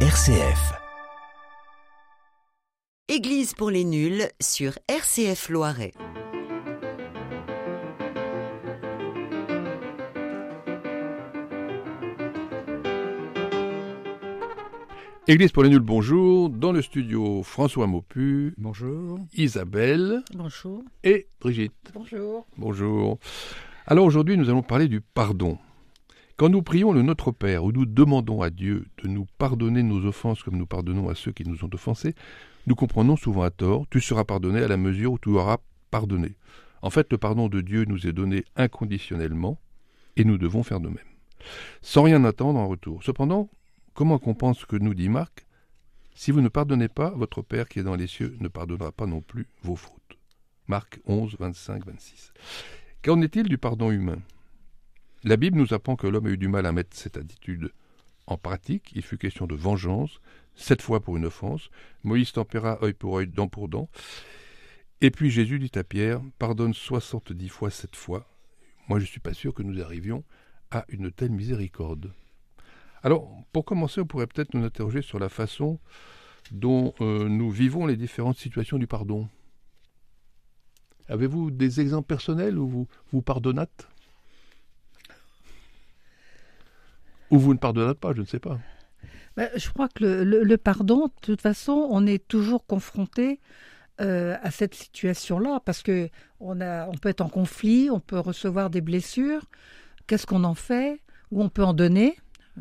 RCF. Église pour les nuls sur RCF Loiret. Église pour les nuls, bonjour. Dans le studio, François Maupu, Bonjour. Isabelle Bonjour. et Brigitte. Bonjour. Bonjour. Alors aujourd'hui, nous allons parler du pardon. Quand nous prions le Notre Père ou nous demandons à Dieu de nous pardonner nos offenses comme nous pardonnons à ceux qui nous ont offensés, nous comprenons souvent à tort Tu seras pardonné à la mesure où tu auras pardonné. En fait, le pardon de Dieu nous est donné inconditionnellement et nous devons faire de même, sans rien attendre en retour. Cependant, comment pense ce que nous dit Marc Si vous ne pardonnez pas, votre Père qui est dans les cieux ne pardonnera pas non plus vos fautes. Marc 11, 25, 26. Qu'en est-il du pardon humain? La Bible nous apprend que l'homme a eu du mal à mettre cette attitude en pratique. Il fut question de vengeance, sept fois pour une offense. Moïse tempéra œil pour œil, dent pour dent. Et puis Jésus dit à Pierre Pardonne soixante-dix fois sept fois. Moi, je ne suis pas sûr que nous arrivions à une telle miséricorde. Alors, pour commencer, on pourrait peut-être nous interroger sur la façon dont euh, nous vivons les différentes situations du pardon. Avez-vous des exemples personnels où vous vous pardonnâtes? Ou vous ne pardonnâtes pas, je ne sais pas. Ben, je crois que le, pardon, de toute façon, on est toujours confronté euh, à cette situation-là parce que on, peut être en conflit, on peut recevoir des blessures. Qu'est-ce qu'on en fait? Ou on peut en donner,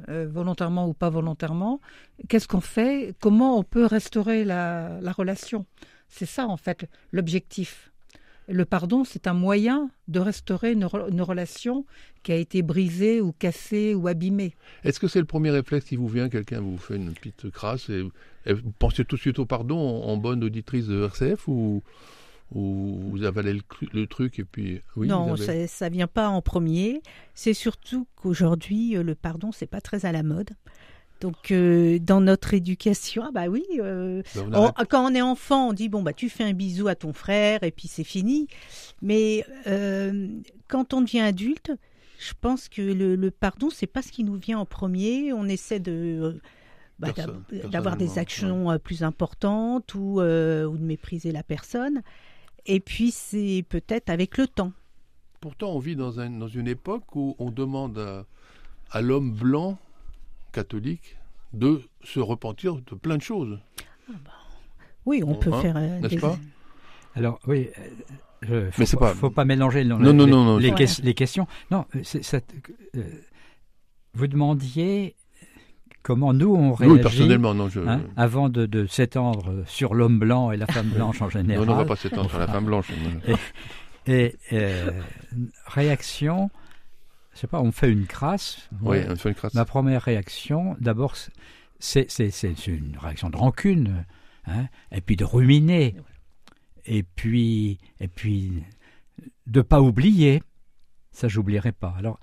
euh, volontairement ou pas volontairement? Qu'est-ce qu'on fait? Comment on peut restaurer la relation? C'est ça, en fait, l'objectif. Le pardon, c'est un moyen de restaurer une, re- une relation qui a été brisée ou cassée ou abîmée. Est-ce que c'est le premier réflexe qui vous vient Quelqu'un vous fait une petite crasse et, et vous pensez tout de suite au pardon en, en bonne auditrice de RCF ou, ou vous avalez le, truc et puis oui non, ça, ça vient pas en premier. C'est surtout qu'aujourd'hui, euh, le pardon, c'est pas très à la mode. Donc, euh, dans notre éducation, ah bah oui, euh, on arrête. quand on est enfant, on dit bon bah tu fais un bisou à ton frère et puis c'est fini. Mais euh, quand on devient adulte, je pense que le, le pardon, c'est pas ce qui nous vient en premier. On essaie de bah, d'avoir des actions plus importantes ou, ou de mépriser la personne. Et puis c'est peut-être avec le temps. Pourtant, on vit dans, un- dans une époque où on demande à, à l'homme blanc catholique de se repentir de plein de choses, Oui, on peut Hein, faire euh, n'est-ce des- pas? Alors, oui, euh, je- faut, Mais c'est pas, faut pas mélanger non, Non, non, les, non, non, les, questions. Non, euh, c'est- ça- euh, vous demandiez comment nous on Oui, réagit personnellement, non, je... hein, avant de, de s'étendre sur l'homme blanc et la femme blanche en général. non, on va pas s'étendre sur la femme blanche. Et euh, réaction, je sais pas, on fait une crasse. Oui, Moi, on fait une crasse. Ma première réaction, d'abord, c'est c'est- c'est- c'est une réaction de rancune, hein, et puis de ruminer, et puis et puis de pas oublier. Ça, j'oublierai pas. Alors,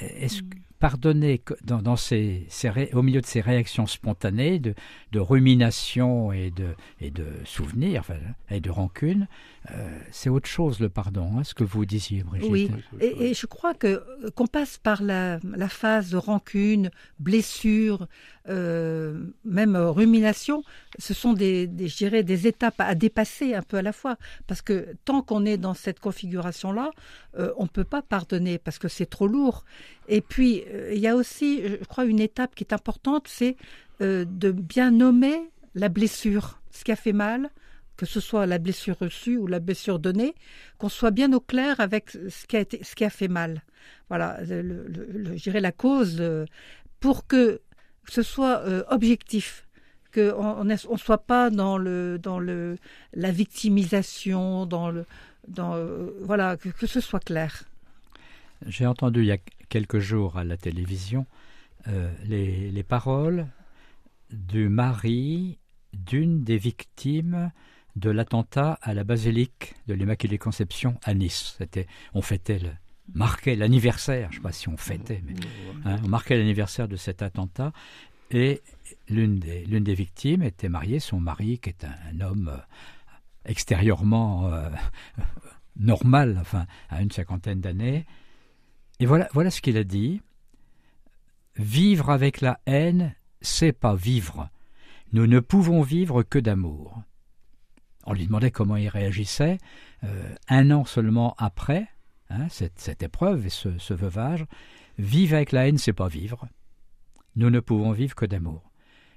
est-ce que pardonner dans, dans ces, ces ré- au milieu de ces réactions spontanées de, de rumination et de et de souvenirs, enfin, et de rancune, euh, c'est autre chose le pardon. Hein, ce que vous disiez, Brigitte. Oui, et, et je crois que euh, qu'on passe par la, la phase de rancune, blessure, euh, même euh, rumination, ce sont des, des, je dirais, des étapes à dépasser un peu à la fois. Parce que tant qu'on est dans cette configuration-là, euh, on ne peut pas pardonner parce que c'est trop lourd. Et puis, euh, il y a aussi, je crois, une étape qui est importante, c'est euh, de bien nommer la blessure, ce qui a fait mal, que ce soit la blessure reçue ou la blessure donnée, qu'on soit bien au clair avec ce qui a, fait mal. Voilà, le, je dirais la cause, euh, pour que ce soit objectif, qu'on ne on soit pas dans, le, dans le, la victimisation, dans le, dans, voilà, que, que ce soit clair. J'ai entendu il y a quelques jours à la télévision euh, les, les paroles du mari d'une des victimes de l'attentat à la basilique de l'Immaculée Conception à Nice. C'était, on fêtait marquait l'anniversaire, je ne sais pas si on fêtait, mais hein, on marquait l'anniversaire de cet attentat. Et l'une des, l'une des victimes était mariée, son mari, qui est un, un homme euh, extérieurement euh, normal, enfin, à une cinquantaine d'années. Et voilà, voilà ce qu'il a dit. Vivre avec la haine c'est pas vivre. Nous ne pouvons vivre que d'amour. On lui demandait comment il réagissait. Euh, un an seulement après hein, cette, épreuve et ce, veuvage, vivre avec la haine, c'est pas vivre. Nous ne pouvons vivre que d'amour.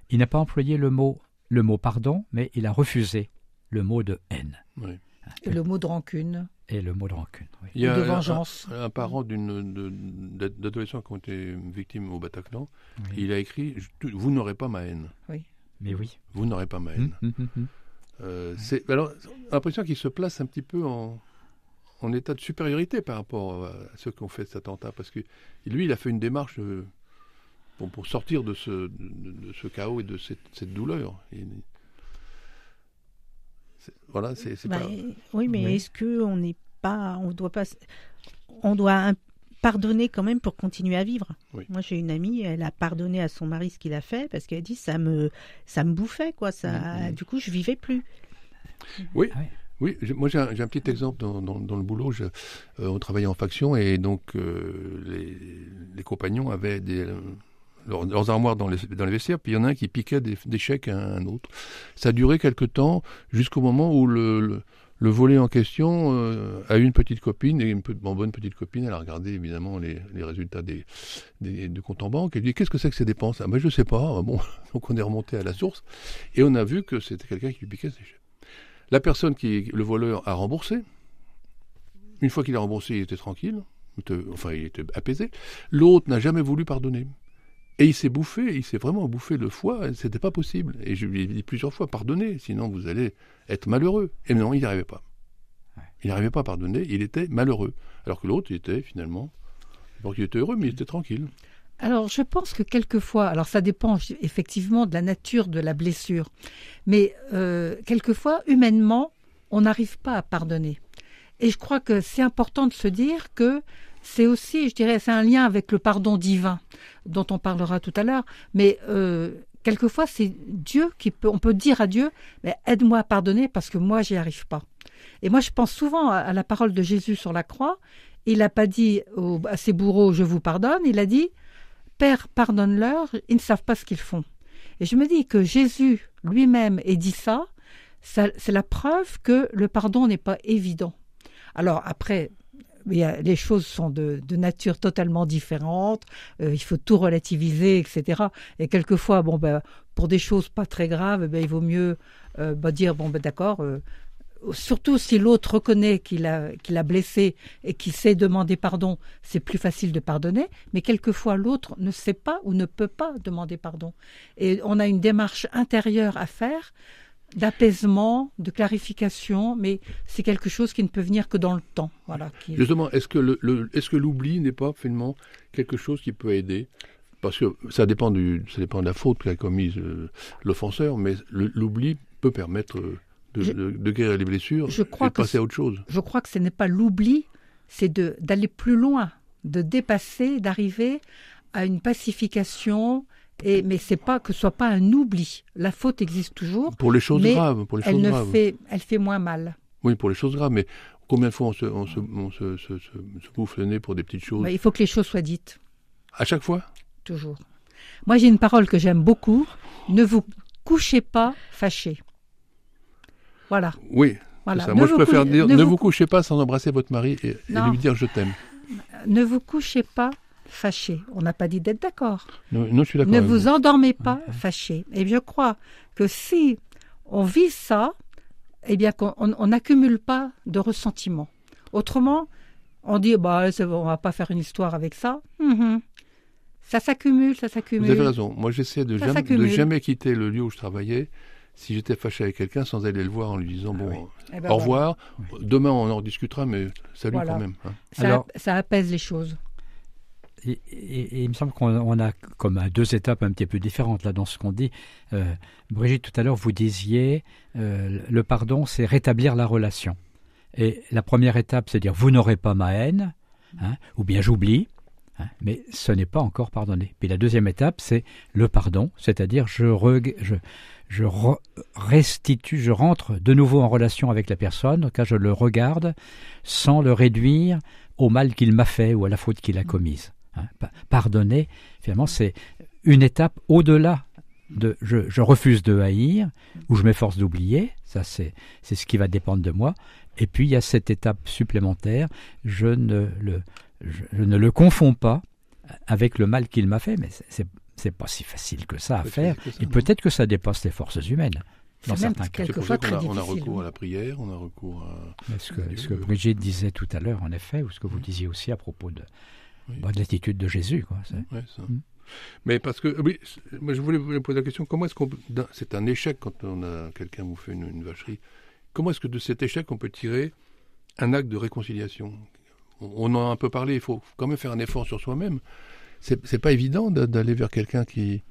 Il n'a pas employé le mot, le mot pardon, mais il a refusé le mot de haine. Et le mot de rancune. Et le mot de rancune. Il y a de vengeance. Un, parent d'adolescents qui ont été victimes au Bataclan, il a écrit Vous n'aurez pas ma haine. Oui. Mais oui. Vous n'aurez pas ma haine. Euh, c'est alors l'impression qu'il se place un petit peu en, en, état de supériorité par rapport à ceux qui ont fait cet attentat, parce que lui, il a fait une démarche euh, pour, pour sortir de ce, de, ce, chaos et de cette, cette douleur. Voilà, c'est bah, Oui, mais est-ce que on n'est pas, on doit pas, on doit pardonner quand même pour continuer à vivre? Moi, j'ai une amie, elle a pardonné à son mari ce qu'il a fait parce qu'elle dit ça me ça me bouffait quoi. Ça, mm, mm. du coup, je vivais plus. Oui. Ah oui, moi j'ai un, petit exemple dans, dans, le boulot. Je, euh, on travaillait en faction et donc euh, les, les, compagnons avaient des, leurs, armoires dans les, dans les vestiaires, puis il y en a un qui piquait des, chèques à un autre. Ça a duré quelque temps jusqu'au moment où le le volet en question euh, a eu une petite copine, et une bonne petite copine, elle a regardé évidemment les, résultats des, des, comptes en banque, et dit qu'est-ce que c'est que ces dépenses? Ah, ben, Je sais pas, bon, donc on est remonté à la source, et on a vu que c'était quelqu'un qui lui piquait ses chèques. La personne qui, le voleur, a remboursé. Une fois qu'il a remboursé, il était tranquille, enfin il était apaisé. L'autre n'a jamais voulu pardonner. Et il s'est bouffé, il s'est vraiment bouffé le foie, c'était pas possible. Et je lui ai dit plusieurs fois, pardonnez, sinon vous allez être malheureux. Et non, il n'y arrivait pas. Il n'arrivait pas à pardonner, il était malheureux. Alors que l'autre, il était finalement, donc il était heureux, mais il était tranquille. Alors, je pense que quelquefois, alors ça dépend effectivement de la nature de la blessure, mais euh, quelquefois, humainement, on n'arrive pas à pardonner. Et je crois que c'est important de se dire que c'est aussi, je dirais, c'est un lien avec le pardon divin dont on parlera tout à l'heure. Mais euh, quelquefois, c'est Dieu qui peut, on peut dire à Dieu, mais aide-moi à pardonner parce que moi, j'y arrive pas. Et moi, je pense souvent à, la parole de Jésus sur la croix. Il n'a pas dit à ses bourreaux, je vous pardonne. Il a dit, Père, pardonne-leur, ils ne savent pas ce qu'ils font. Et je me dis que Jésus lui-même ait dit ça, ça c'est la preuve que le pardon n'est pas évident. Alors après, les choses sont de, nature totalement différente, euh, il faut tout relativiser, etc. Et quelquefois, bon, ben, pour des choses pas très graves, ben, il vaut mieux euh, ben, dire, bon, ben, d'accord, euh, surtout si l'autre reconnaît qu'il a, qu'il a blessé et qu'il sait demander pardon, c'est plus facile de pardonner, mais quelquefois l'autre ne sait pas ou ne peut pas demander pardon. Et on a une démarche intérieure à faire d'apaisement, de clarification, mais c'est quelque chose qui ne peut venir que dans le temps. Voilà, Justement, est-ce que, le, est-ce que l'oubli n'est pas finalement quelque chose qui peut aider? Parce que ça dépend, du, ça dépend de la faute qu'a commise euh, l'offenseur, mais l'oubli peut permettre euh, de, guérir les blessures je crois et de passer à autre chose. Je crois que ce n'est pas l'oubli, c'est d'aller plus loin, de dépasser, d'arriver à une pacification, et, mais c'est pas que ce soit pas un oubli. La faute existe toujours. Pour les choses graves. Pour les elle ne fait, elle fait moins mal. Oui, pour les choses graves. Mais combien de fois on se, on se, on se, se, se bouffe le nez pour des petites choses? Bah, Il faut que les choses soient dites. À chaque fois? Toujours. Moi, j'ai une parole que j'aime beaucoup. Ne vous couchez pas fâché. Voilà. Oui. Voilà. Moi, je préfère dire ne, vous... couchez pas sans embrasser votre mari et lui dire je t'aime. Ne vous couchez pas fâché. On n'a pas dit d'être d'accord. Non, je suis d'accord. Ne vous, endormez pas fâché. Et je crois que si on vit ça, eh bien qu'on n'accumule pas de ressentiment. Autrement, on dit bah on va pas faire une histoire avec ça. Mhm. Ça s'accumule, ça s'accumule. Vous avez raison. Moi, j'essaie de, jamais, de jamais quitter le lieu où je travaillais si j'étais fâché avec quelqu'un sans aller le voir en lui disant ah bon eh ben au revoir demain on en discutera mais salut quand même hein. ça, ça, apaise les choses et, il me semble qu'on a comme deux étapes un petit peu différentes là dans ce qu'on dit. Euh, Brigitte, tout à l'heure, vous disiez euh, le pardon, c'est rétablir la relation. Et la première étape, c'est dire vous n'aurez pas ma haine, hein, ou bien j'oublie, hein, mais ce n'est pas encore pardonné. Puis la deuxième étape, c'est le pardon, c'est-à-dire je, je, je restitue, je rentre de nouveau en relation avec la personne, car je le regarde sans le réduire au mal qu'il m'a fait ou à la faute qu'il a commise. Hein, pardonner, finalement, c'est une étape au-delà de, je, je refuse de haïr ou je m'efforce d'oublier. Ça, c'est c'est ce qui va dépendre de moi. Et puis il y a cette étape supplémentaire. Je ne le je, je ne le confonds pas avec le mal qu'il m'a fait, mais c'est- c'est c'est pas si facile que ça à Peut-être faire. ça, Et non. peut-être que ça dépasse les forces humaines. Dans C'est certains cas. C'est pour quelquefois ça qu'on très a, on a recours à la prière, on a recours à... Ce que, ce que Brigitte disait tout à l'heure, en effet, ou ce que vous disiez aussi à propos de, Oui. bah, de l'attitude de Jésus. Quoi. C'est- Ouais, ça. Mm. Mais parce que, oui, moi je voulais vous poser la question, comment est-ce qu'on C'est un échec quand on a quelqu'un vous fait une, une vacherie. Comment est-ce que de cet échec on peut tirer un acte de réconciliation? On, on en a un peu parlé, il faut quand même faire un effort sur soi-même. C'est pas évident d'a- d'aller vers quelqu'un qui...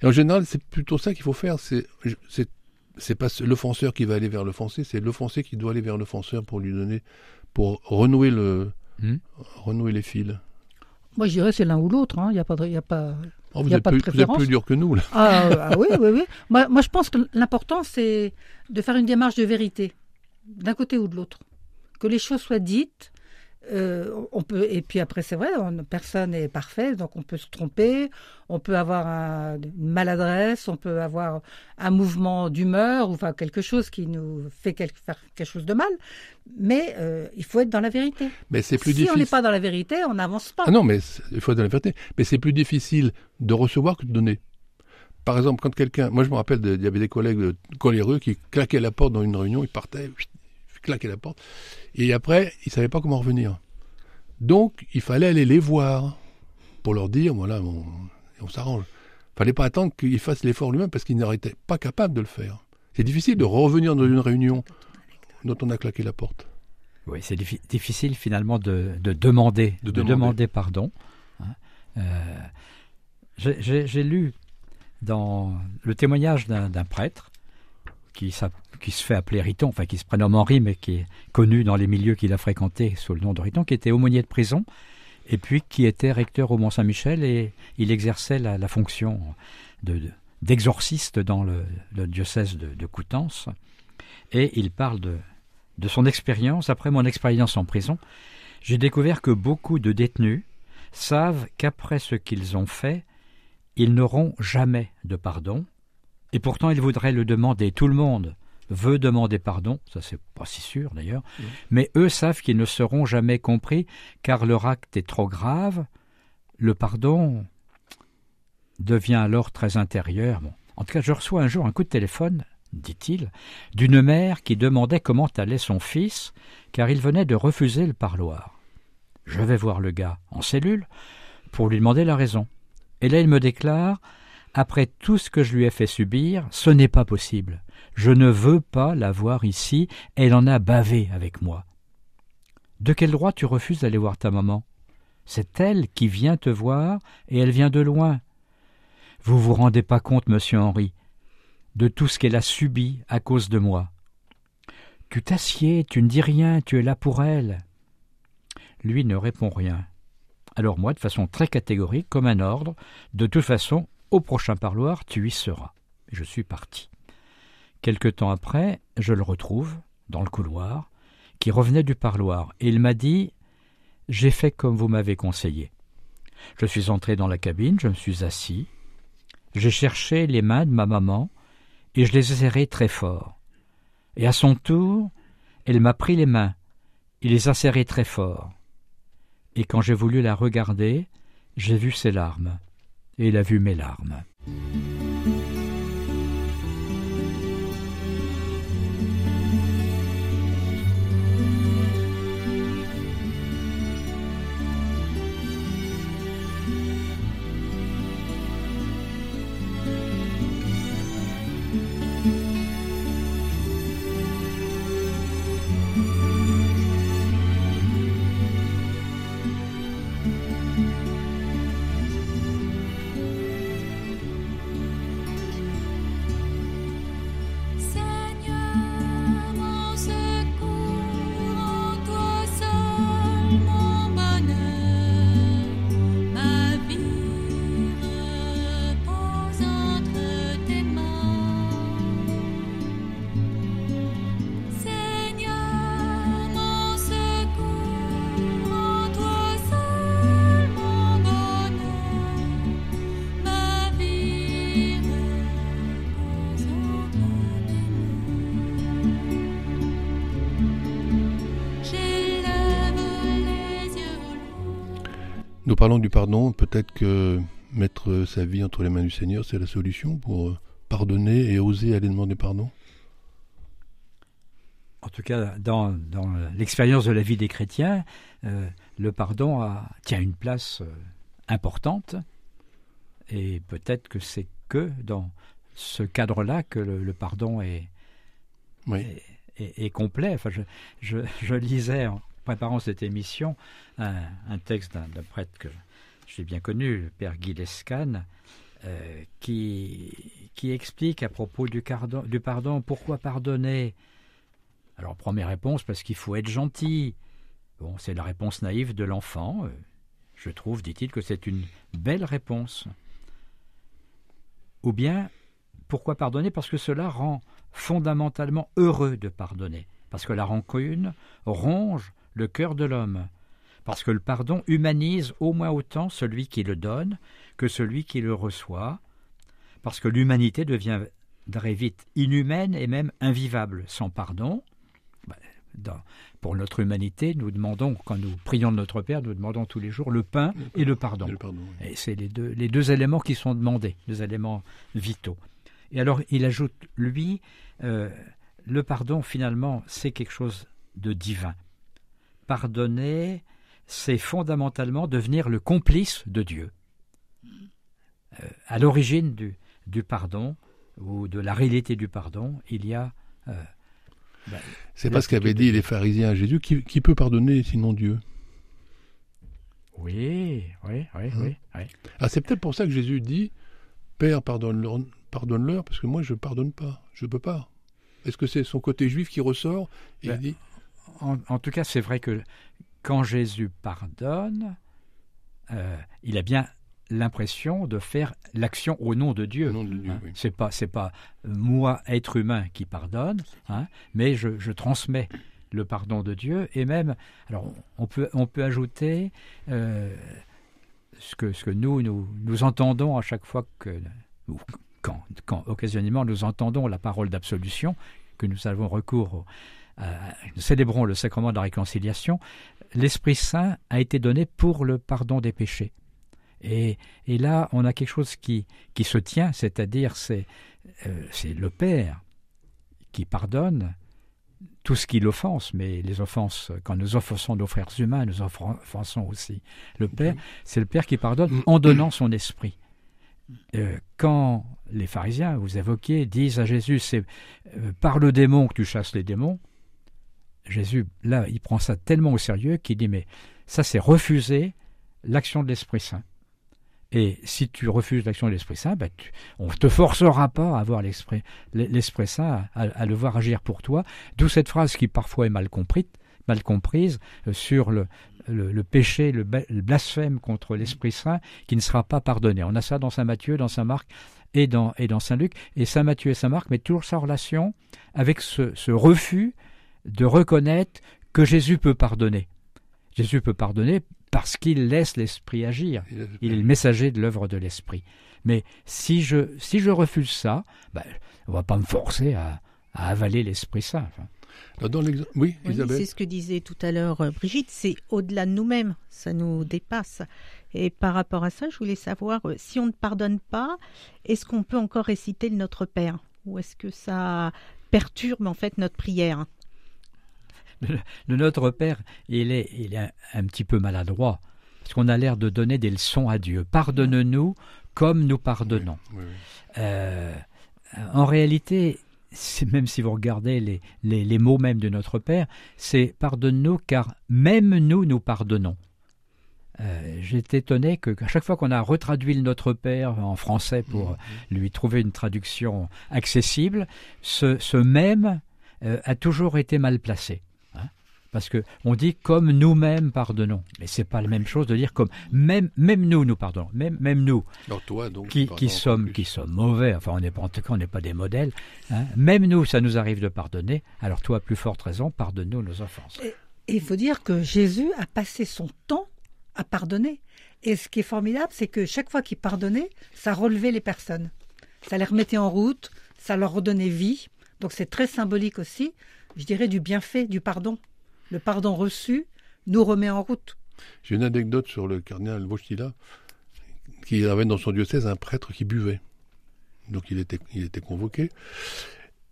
Et en général, c'est plutôt ça qu'il faut faire. C'est c'est c'est pas l'offenseur qui va aller vers l'offensé, c'est l'offensé qui doit aller vers l'offenseur pour lui donner, pour renouer le, Hmm. renouer les fils. Moi, je dirais c'est l'un ou l'autre. hein. Il n'y a pas de, y a pas. Oh, vous, Y a êtes pas de plus, vous êtes préférence plus dur que nous là. Ah, euh, ah oui, oui, oui. Moi, moi, je pense que l'important, c'est de faire une démarche de vérité, d'un côté ou de l'autre. Que les choses soient dites. Euh, on peut, et puis après, c'est vrai, on- personne n'est parfait, donc on peut se tromper, on peut avoir un- une maladresse, on peut avoir un mouvement d'humeur, ou enfin quelque chose qui nous fait quel- faire quelque chose de mal. Mais euh, il faut être dans la vérité. Mais c'est plus si difficile. on n'est pas dans la vérité, on n'avance pas. Ah non, mais il faut être dans la vérité. Mais c'est plus difficile de recevoir que de donner. Par exemple, quand quelqu'un, moi je me rappelle, il y avait des collègues de coléreux qui claquaient la porte dans une réunion, ils partaient, claquaient la porte, et après ils savaient pas comment revenir. Donc il fallait aller les voir pour leur dire, voilà, on, on s'arrange. Fallait pas attendre qu'il fasse l'effort lui-même parce qu'il n'était pas capable de le faire. C'est difficile de revenir dans une réunion dont on a claqué la porte. Oui, c'est diffi- difficile finalement de, de demander, De de, demander. demander pardon. hein. Euh, J'ai lu dans le témoignage d'un prêtre qui, s'app- qui se fait appeler Riton, enfin qui se prénomme Henri, mais qui est connu dans les milieux qu'il a fréquentés sous le nom de Riton, qui était aumônier de prison, et puis qui était recteur au Mont-Saint-Michel, et il exerçait la, fonction de- de- d'exorciste dans le, le diocèse de, de Coutances. Et il parle de, de son expérience, après mon expérience en prison, j'ai découvert que beaucoup de détenus savent qu'après ce qu'ils ont fait, ils n'auront jamais de pardon, et pourtant ils voudraient le demander. Tout le monde veut demander pardon, ça c'est pas si sûr d'ailleurs, mais eux savent qu'ils ne seront jamais compris car leur acte est trop grave. Le pardon devient alors très intérieur. Bon. En tout cas, je reçois un jour un coup de téléphone, dit-il, d'une mère qui demandait comment allait son fils, car il venait de refuser le parloir. Je vais voir le gars en cellule pour lui demander la raison. Et là, il me déclare Après tout ce que je lui ai fait subir, ce n'est pas possible. Je ne veux pas la voir ici, elle en a bavé avec moi. De quel droit tu refuses d'aller voir ta maman? C'est elle qui vient te voir, et elle vient de loin. Vous vous rendez pas compte, monsieur Henri, de tout ce qu'elle a subi à cause de moi. Tu t'assieds, tu ne dis rien, tu es là pour elle. Lui ne répond rien. Alors moi, de façon très catégorique, comme un ordre, de toute façon, au prochain parloir, tu y seras. Je suis parti. Quelque temps après, je le retrouve, dans le couloir, qui revenait du parloir, et il m'a dit J'ai fait comme vous m'avez conseillé. Je suis entré dans la cabine, je me suis assis, j'ai cherché les mains de ma maman, et je les ai serrées très fort. Et à son tour, elle m'a pris les mains, et les a serrées très fort. Et quand j'ai voulu la regarder, j'ai vu ses larmes, et il a vu mes larmes. Parlons du pardon, peut-être que mettre sa vie entre les mains du Seigneur, c'est la solution pour pardonner et oser aller demander pardon. En tout cas, dans, l'expérience de la vie des chrétiens, euh, le pardon a, tient une place euh, importante. Et peut-être que c'est que dans ce cadre-là que le, pardon est, est, complet. Enfin, je, je, lisais en préparant cette émission un, texte d'un prêtre que j'ai bien connu, le père Guy Lescan, euh, qui, explique à propos du, du pardon pourquoi pardonner? Alors, première réponse, parce qu'il faut être gentil. Bon, c'est la réponse naïve de l'enfant. Euh, je trouve, dit-il, que c'est une belle réponse. Ou bien, pourquoi pardonner? Parce que cela rend fondamentalement heureux de pardonner. Parce que la rancune ronge le cœur de l'homme. Parce que le pardon humanise au moins autant celui qui le donne que celui qui le reçoit, parce que l'humanité deviendrait vite inhumaine et même invivable sans pardon. Bah, pour notre humanité, nous demandons, quand nous prions de notre Père, nous demandons tous les jours le pain et le pardon. Et, c'est les deux, les deux éléments qui sont demandés, les éléments vitaux. Et alors, il ajoute, lui, euh, le pardon, finalement, c'est quelque chose de divin. Pardonner, c'est fondamentalement devenir le complice de Dieu. Euh, à l'origine du, du, pardon ou de la réalité du pardon, il y a. Euh, ben, c'est pas ce qu'avaient dit les pharisiens à Jésus qui, qui, peut pardonner sinon Dieu? Oui, oui, oui, oui, hein Ah, c'est peut-être pour ça que Jésus dit Père, pardonne-leur, pardonne-leur, parce que moi je ne pardonne pas, je ne peux pas. Est-ce que c'est son côté juif qui ressort et ben, dit... en, en, tout cas, c'est vrai que quand Jésus pardonne, euh, il a bien l'impression de faire l'action au nom de Dieu. Hein? C'est pas c'est pas moi être humain qui pardonne, hein, mais je, transmets le pardon de Dieu et même alors on peut on peut ajouter euh, ce que ce que nous, nous nous entendons à chaque fois que quand, quand occasionnellement nous entendons la parole d'absolution que nous avons recours nous célébrons le sacrement de la réconciliation, l'Esprit Saint a été donné pour le pardon des péchés. Et, et là, on a quelque chose qui, qui se tient, c'est-à-dire c'est euh, c'est le Père qui pardonne tout ce qui l'offense, mais les offenses, quand nous offensons nos frères humains, nous offensons aussi le Père. C'est le Père qui pardonne en donnant son esprit. Euh, quand les pharisiens, vous évoquiez, disent à Jésus, c'est euh, par le démon que tu chasses les démons, Jésus, là, il prend ça tellement au sérieux qu'il dit, mais ça, c'est refuser l'action de l'Esprit Saint. Et si tu refuses l'action de l'Esprit Saint, ben, on ne te forcera pas à avoir l'Esprit, l'Esprit Saint, à, le voir agir pour toi. D'où cette phrase qui parfois est mal comprise, mal comprise euh, sur le, le, péché, le, blasphème contre l'Esprit Saint qui ne sera pas pardonné. On a ça dans Saint Matthieu, dans Saint Marc et dans, et dans Saint Luc. Et Saint Matthieu et Saint Marc mettent toujours sa relation avec ce, ce refus de reconnaître que Jésus peut pardonner. Jésus peut pardonner parce qu'il laisse l'Esprit agir. Il est le messager de l'œuvre de l'Esprit. Mais si je, si je refuse ça, ben, on ne va pas me forcer à, avaler l'Esprit Saint. oui, c'est ce que disait tout à l'heure euh, Brigitte, c'est au-delà de nous-mêmes, ça nous dépasse. Et par rapport à ça, je voulais savoir, euh, si on ne pardonne pas, est-ce qu'on peut encore réciter le Notre Père? Ou est-ce que ça perturbe en fait notre prière? Le, Notre Père, il est, il est un, petit peu maladroit, parce qu'on a l'air de donner des leçons à Dieu. Pardonne-nous comme nous pardonnons. Euh, en réalité, même si vous regardez les, les, mots même de notre Père, c'est pardonne-nous car même nous, nous pardonnons. Euh, J'étais étonné que à chaque fois qu'on a retraduit le Notre Père en français pour mmh. lui trouver une traduction accessible, ce, ce même euh, a toujours été mal placé. Parce que on dit comme nous-mêmes pardonnons, mais c'est pas la même chose de dire comme même même nous nous pardonnons, même même nous toi, donc, qui, qui sommes qui sommes mauvais, enfin on n'est pas en tout cas on n'est pas des modèles, hein. même nous ça nous arrive de pardonner. Alors toi plus forte raison pardonne-nous nos offenses. Et il faut dire que Jésus a passé son temps à pardonner. Et ce qui est formidable, c'est que chaque fois qu'il pardonnait, ça relevait les personnes, ça les remettait en route, ça leur redonnait vie. Donc c'est très symbolique aussi, je dirais, du bienfait, du pardon le pardon reçu nous remet en route. J'ai une anecdote sur le cardinal Wojtyla, qui avait dans son diocèse un prêtre qui buvait. Donc il était, il était convoqué.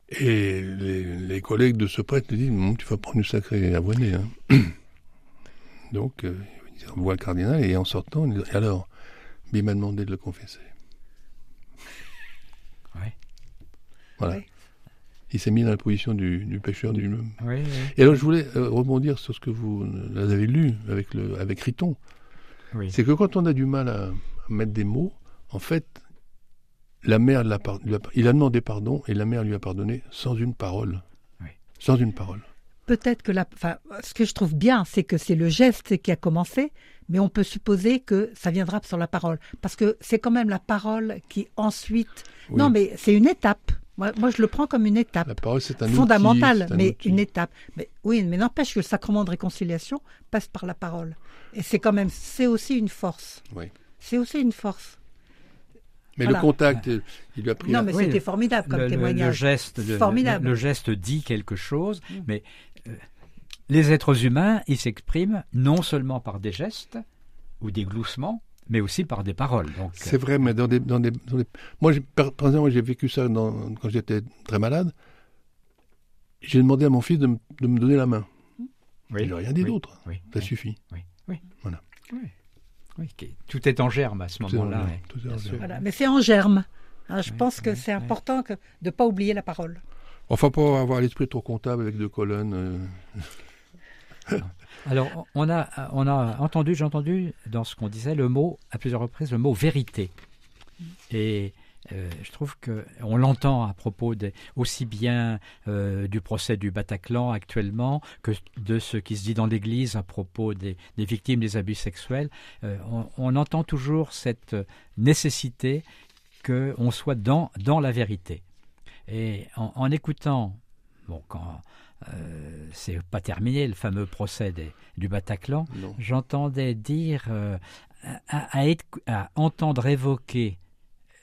Et les, les collègues de ce prêtre lui disent Hum, Tu vas prendre une sacrée avoinée. Hein. Donc euh, on voit le cardinal et en sortant, il dit Alors, il m'a demandé de le confesser. Ouais. Voilà. Ouais. Il s'est mis dans la position du, du pécheur du même. Oui, oui. Et alors je voulais euh, rebondir sur ce que vous avez lu avec, le, avec Riton. oui. C'est que quand on a du mal à, à mettre des mots, en fait, la mère l'a par- lui a- il a demandé pardon et la mère lui a pardonné sans une parole. Oui. Sans une parole. Peut-être que la, enfin, ce que je trouve bien, c'est que c'est le geste qui a commencé, mais on peut supposer que ça viendra sur la parole, parce que c'est quand même la parole qui ensuite. Oui. Non, mais c'est une étape. Moi, moi, je le prends comme une étape La parole, c'est un outil, fondamentale, un mais outil. une étape. Mais oui, mais n'empêche que le sacrement de réconciliation passe par la parole, et c'est quand même, c'est aussi une force. Oui. C'est aussi une force. Mais Voilà. le contact, il lui a pris Non, mais c'était le- formidable comme le, témoignage. le geste, le- Formidable. le- le geste dit quelque chose, Mm. mais euh, les êtres humains, ils s'expriment non seulement par des gestes ou des gloussements, mais aussi par des paroles. Euh, C'est vrai, mais dans des, dans des, dans des- moi, j'ai- par, par exemple, j'ai vécu ça dans- quand j'étais très malade. J'ai demandé à mon fils de, me- de me donner la main. oui, Il n'a rien dit oui, d'autre. Oui, Ça oui, suffit. oui, oui. Voilà. Oui. Oui, qui- tout est en germe à ce moment-là. Voilà, mais c'est en germe. Hein, je pense que c'est important que, de ne pas oublier la parole. Enfin, pas avoir l'esprit trop comptable avec deux colonnes. euh, Alors, on a, on a entendu, j'ai entendu dans ce qu'on disait le mot, à plusieurs reprises, le mot vérité. Et euh, je trouve que on l'entend à propos aussi bien euh, du procès du Bataclan actuellement que de ce qui se dit dans l'Église à propos des, des victimes des abus sexuels. Euh, on, on entend toujours cette nécessité qu'on soit dans, dans la vérité. Et en, en écoutant, bon, quand euh, c'est pas terminé, le fameux procès des- du Bataclan, j'entendais dire, euh, à, à être- à entendre évoquer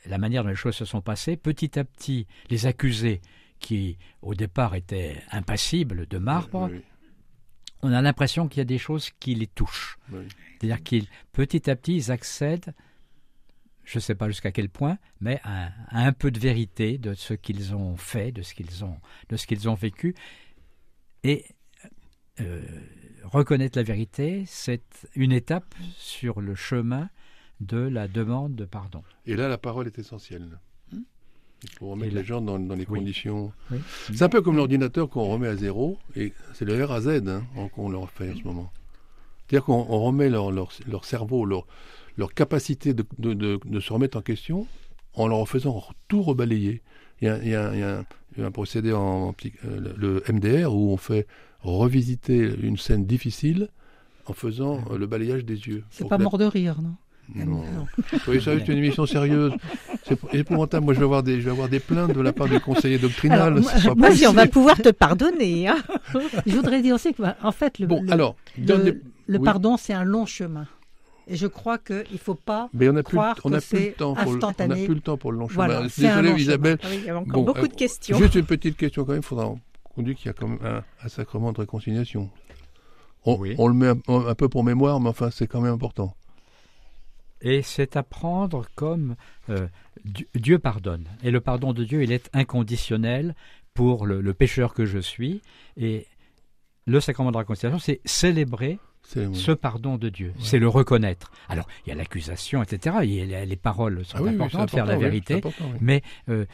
la manière dont les choses se sont passées, petit à petit, les accusés qui, au départ, étaient impassibles de marbre, Oui, on a l'impression qu'il y a des choses qui les touchent. oui. C'est-à-dire qu'ils, petit à petit, ils accèdent, je ne sais pas jusqu'à quel point, mais à, à un peu de vérité de ce qu'ils ont fait, de ce qu'ils ont, de ce qu'ils ont vécu. Et euh, reconnaître la vérité, c'est une étape sur le chemin de la demande de pardon. Et là, la parole est essentielle. Il faut remettre là- les gens dans, dans les Oui. conditions. Oui. C'est un peu comme l'ordinateur qu'on remet à zéro, et c'est le R à Z hein, qu'on leur fait en ce moment. C'est-à-dire qu'on on remet leur, leur, leur cerveau, leur, leur capacité de, de, de, de se remettre en question en leur faisant tout rebalayer. Il y a, il y a- il y a un, procédé en, euh, le MDR où on fait revisiter une scène difficile en faisant euh, le balayage des yeux. C'est pas la- mort de rire, non Non. Non. Soyez sérieux, c'est une émission sérieuse. C'est épouvantable. Moi, je vais avoir des, je vais avoir des plaintes de la part du conseiller doctrinal. Vas-y, on va pouvoir te pardonner. hein. Je voudrais dire aussi que, bah, en fait, le, Bon, le- alors, dans le, des- le oui. pardon, c'est un long chemin. Et je crois qu'il ne faut pas. Mais on n'a plus, croire on que n'a plus le c'est temps pour le, on n'a instantané. plus le temps pour le long chemin. Voilà, un Désolé, long Isabelle. Oui, il y a encore Bon, beaucoup euh, de questions. Juste une petite question quand même. Il faudra qu'on dise qu'il y a quand même un, un sacrement de réconciliation. On, Oui. on le met un, un peu pour mémoire, mais enfin, c'est quand même important. Et c'est à prendre comme euh, Dieu, pardonne. Et le pardon de Dieu, il est inconditionnel pour le, le pécheur que je suis. Et le sacrement de la réconciliation, c'est célébrer ce pardon de Dieu, c'est le reconnaître. Alors, il y a l'accusation, etc. Il y a les, les paroles sont Ah oui, oui, importantes, c'est faire la important, oui, vérité. oui. Mais euh,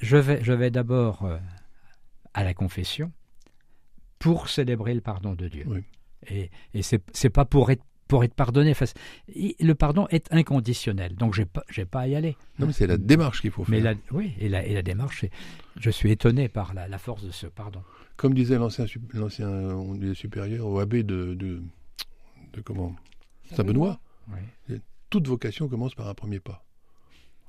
je- vais, je vais d'abord euh, à la confession pour célébrer le pardon de Dieu. Oui. Et, et c'est pas pour être pour être pardonné. Enfin, le pardon est inconditionnel, donc j'ai pas j'ai pas à y aller. Non, mais c'est la démarche qu'il faut faire. Mais la, oui, et la, et la démarche, je suis étonné par la, la force de ce pardon. Comme disait l'ancien supérieur au abbé de, de, de comment Saint-Benoît, Oui. toute vocation commence par un premier pas.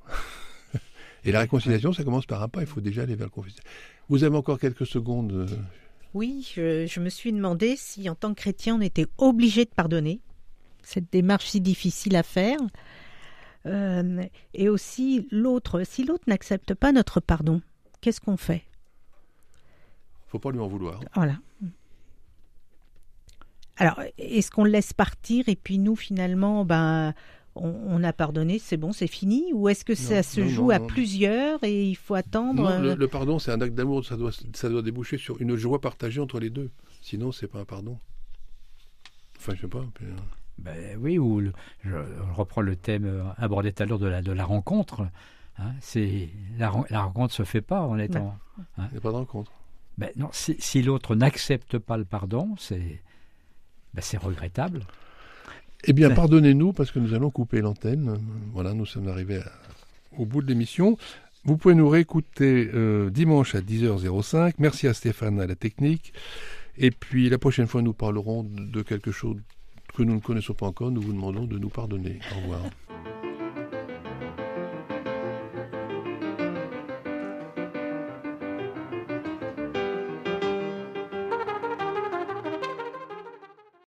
Et la réconciliation, ça commence par un pas. Il faut déjà aller vers le confesseur. Vous avez encore quelques secondes. euh, Oui, je, je me suis demandé si en tant que chrétien on était obligé de pardonner. Cette démarche si difficile à faire. Euh, et aussi l'autre, si l'autre n'accepte pas notre pardon, qu'est-ce qu'on fait? Faut pas lui en vouloir. Voilà. Alors, est-ce qu'on le laisse partir et puis nous, finalement, ben, on, on a pardonné, c'est bon, c'est fini? Ou est-ce que ça Non, se non, joue non, à non. plusieurs et il faut attendre Non, euh, le, le pardon, c'est un acte d'amour, ça doit, ça doit déboucher sur une joie partagée entre les deux. Sinon, c'est pas un pardon. Enfin, je sais pas. puis, euh, Ben oui, ou le- je, je reprends le thème euh, abordé tout à l'heure de la, de la rencontre. hein, c'est la, ren- la rencontre se fait pas en étant. il n'y a pas de rencontre. Ben non, si, si l'autre n'accepte pas le pardon, c'est ben c'est regrettable. Eh bien, Ouais. pardonnez-nous parce que nous allons couper l'antenne. Voilà, nous sommes arrivés à- au bout de l'émission. Vous pouvez nous réécouter euh, dimanche à 10h05. Merci à Stéphane à la technique. Et puis la prochaine fois, nous parlerons de quelque chose que nous ne connaissons pas encore. Nous vous demandons de nous pardonner. Au revoir.